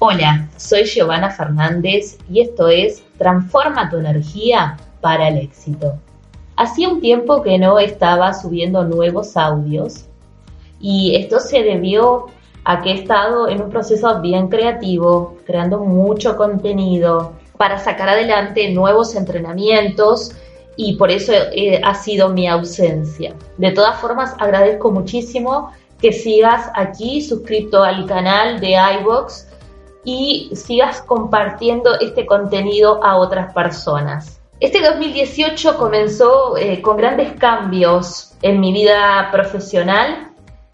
Hola, soy Giovanna Fernández y esto es Transforma tu energía para el éxito. Hacía un tiempo que no estaba subiendo nuevos audios y esto se debió a que he estado en un proceso bien creativo, creando mucho contenido para sacar adelante nuevos entrenamientos y por eso eh, ha sido mi ausencia. De todas formas, agradezco muchísimo que sigas aquí suscrito al canal de iVox y sigas compartiendo este contenido a otras personas. Este 2018 comenzó eh, con grandes cambios en mi vida profesional,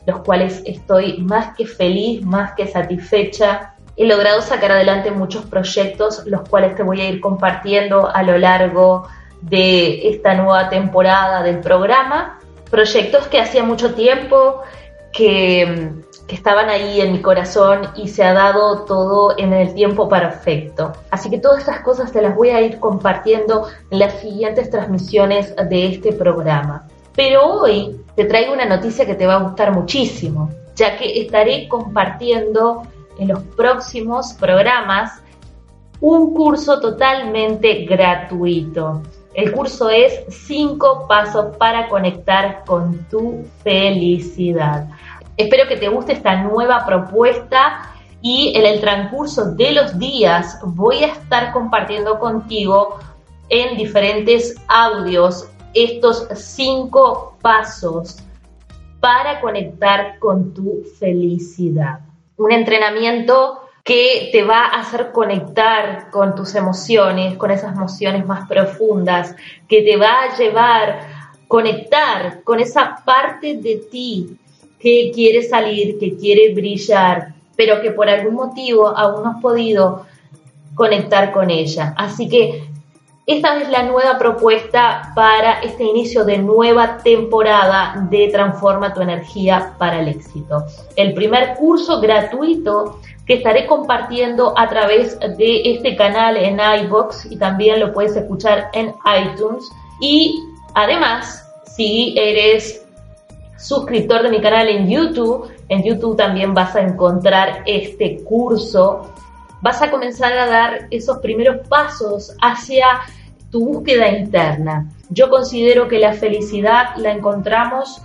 los cuales estoy más que feliz, más que satisfecha. He logrado sacar adelante muchos proyectos, los cuales te voy a ir compartiendo a lo largo de esta nueva temporada del programa. Proyectos que hacía mucho tiempo que que estaban ahí en mi corazón y se ha dado todo en el tiempo perfecto. Así que todas estas cosas te las voy a ir compartiendo en las siguientes transmisiones de este programa. Pero hoy te traigo una noticia que te va a gustar muchísimo, ya que estaré compartiendo en los próximos programas un curso totalmente gratuito. El curso es 5 pasos para conectar con tu felicidad. Espero que te guste esta nueva propuesta y en el transcurso de los días voy a estar compartiendo contigo en diferentes audios estos cinco pasos para conectar con tu felicidad. Un entrenamiento que te va a hacer conectar con tus emociones, con esas emociones más profundas, que te va a llevar a conectar con esa parte de ti que quiere salir, que quiere brillar, pero que por algún motivo aún no has podido conectar con ella. Así que esta es la nueva propuesta para este inicio de nueva temporada de Transforma tu energía para el éxito. El primer curso gratuito que estaré compartiendo a través de este canal en iBox y también lo puedes escuchar en iTunes. Y además, si eres suscriptor de mi canal en YouTube. En YouTube también vas a encontrar este curso. Vas a comenzar a dar esos primeros pasos hacia tu búsqueda interna. Yo considero que la felicidad la encontramos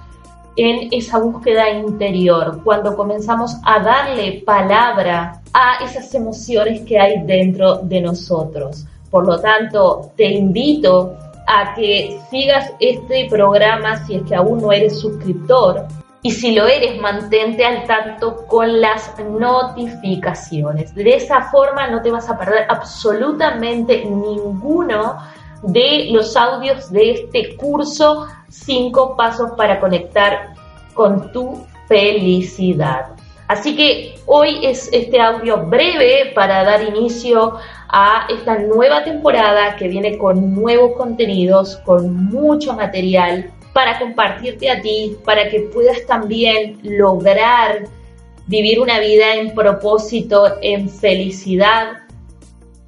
en esa búsqueda interior, cuando comenzamos a darle palabra a esas emociones que hay dentro de nosotros. Por lo tanto, te invito a que sigas este programa si es que aún no eres suscriptor. Y si lo eres, mantente al tanto con las notificaciones. De esa forma no te vas a perder absolutamente ninguno de los audios de este curso, cinco pasos para conectar con tu felicidad. Así que hoy es este audio breve para dar inicio a esta nueva temporada que viene con nuevos contenidos, con mucho material para compartirte a ti, para que puedas también lograr vivir una vida en propósito, en felicidad,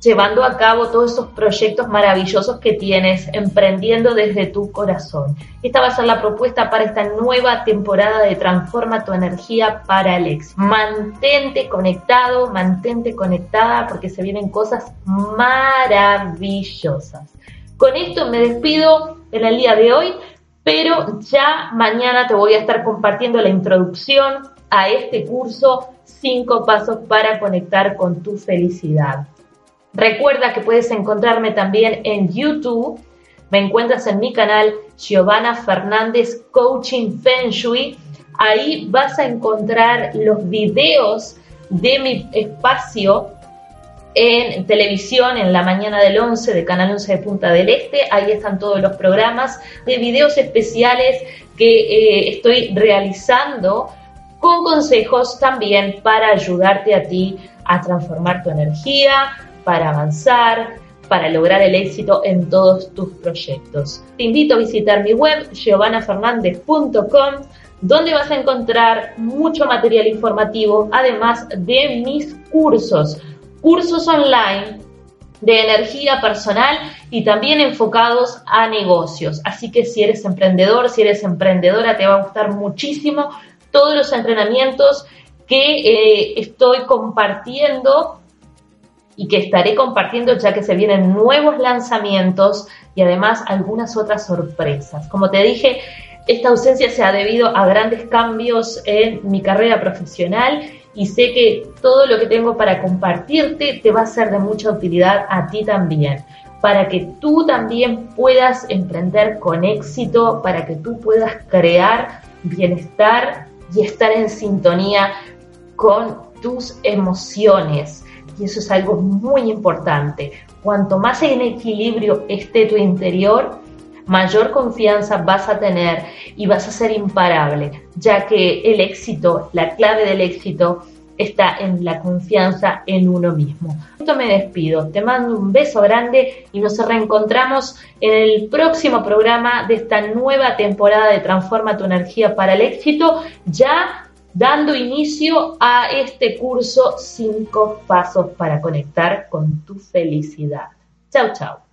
llevando a cabo todos esos proyectos maravillosos que tienes, emprendiendo desde tu corazón. Esta va a ser la propuesta para esta nueva temporada de Transforma tu energía para éxito. Mantente conectado, mantente conectada porque se vienen cosas maravillosas. Con esto me despido en el día de hoy, pero ya mañana te voy a estar compartiendo la introducción a este curso, cinco pasos para conectar con tu felicidad. Recuerda que puedes encontrarme también en YouTube. Me encuentras en mi canal Giovanna Fernández Coaching Feng Shui. Ahí vas a encontrar los videos de mi espacio en televisión en la mañana del 11 de Canal 11 de Punta del Este. Ahí están todos los programas de videos especiales que eh, estoy realizando con consejos también para ayudarte a ti a transformar tu energía, para avanzar, para lograr el éxito en todos tus proyectos. Te invito a visitar mi web giovanafernandez.com donde vas a encontrar mucho material informativo, además de mis cursos, cursos online de energía personal y también enfocados a negocios. Así que si eres emprendedor, si eres emprendedora, te va a gustar muchísimo todos los entrenamientos que eh, estoy compartiendo y que estaré compartiendo ya que se vienen nuevos lanzamientos y además algunas otras sorpresas. Como te dije, esta ausencia se ha debido a grandes cambios en mi carrera profesional y sé que todo lo que tengo para compartirte te va a ser de mucha utilidad a ti también, para que tú también puedas emprender con éxito, para que tú puedas crear bienestar y estar en sintonía con tus emociones. Y eso es algo muy importante. Cuanto más en equilibrio esté tu interior, mayor confianza vas a tener y vas a ser imparable, ya que el éxito, la clave del éxito está en la confianza en uno mismo. Esto me despido, te mando un beso grande y nos reencontramos en el próximo programa de esta nueva temporada de Transforma tu energía para el éxito, ya dando inicio a este curso 5 pasos para conectar con tu felicidad. Chao, chao.